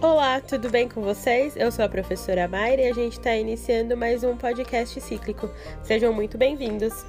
Olá, tudo bem com vocês? Eu sou a professora Mayra e a gente está iniciando mais um podcast cíclico. Sejam muito bem-vindos!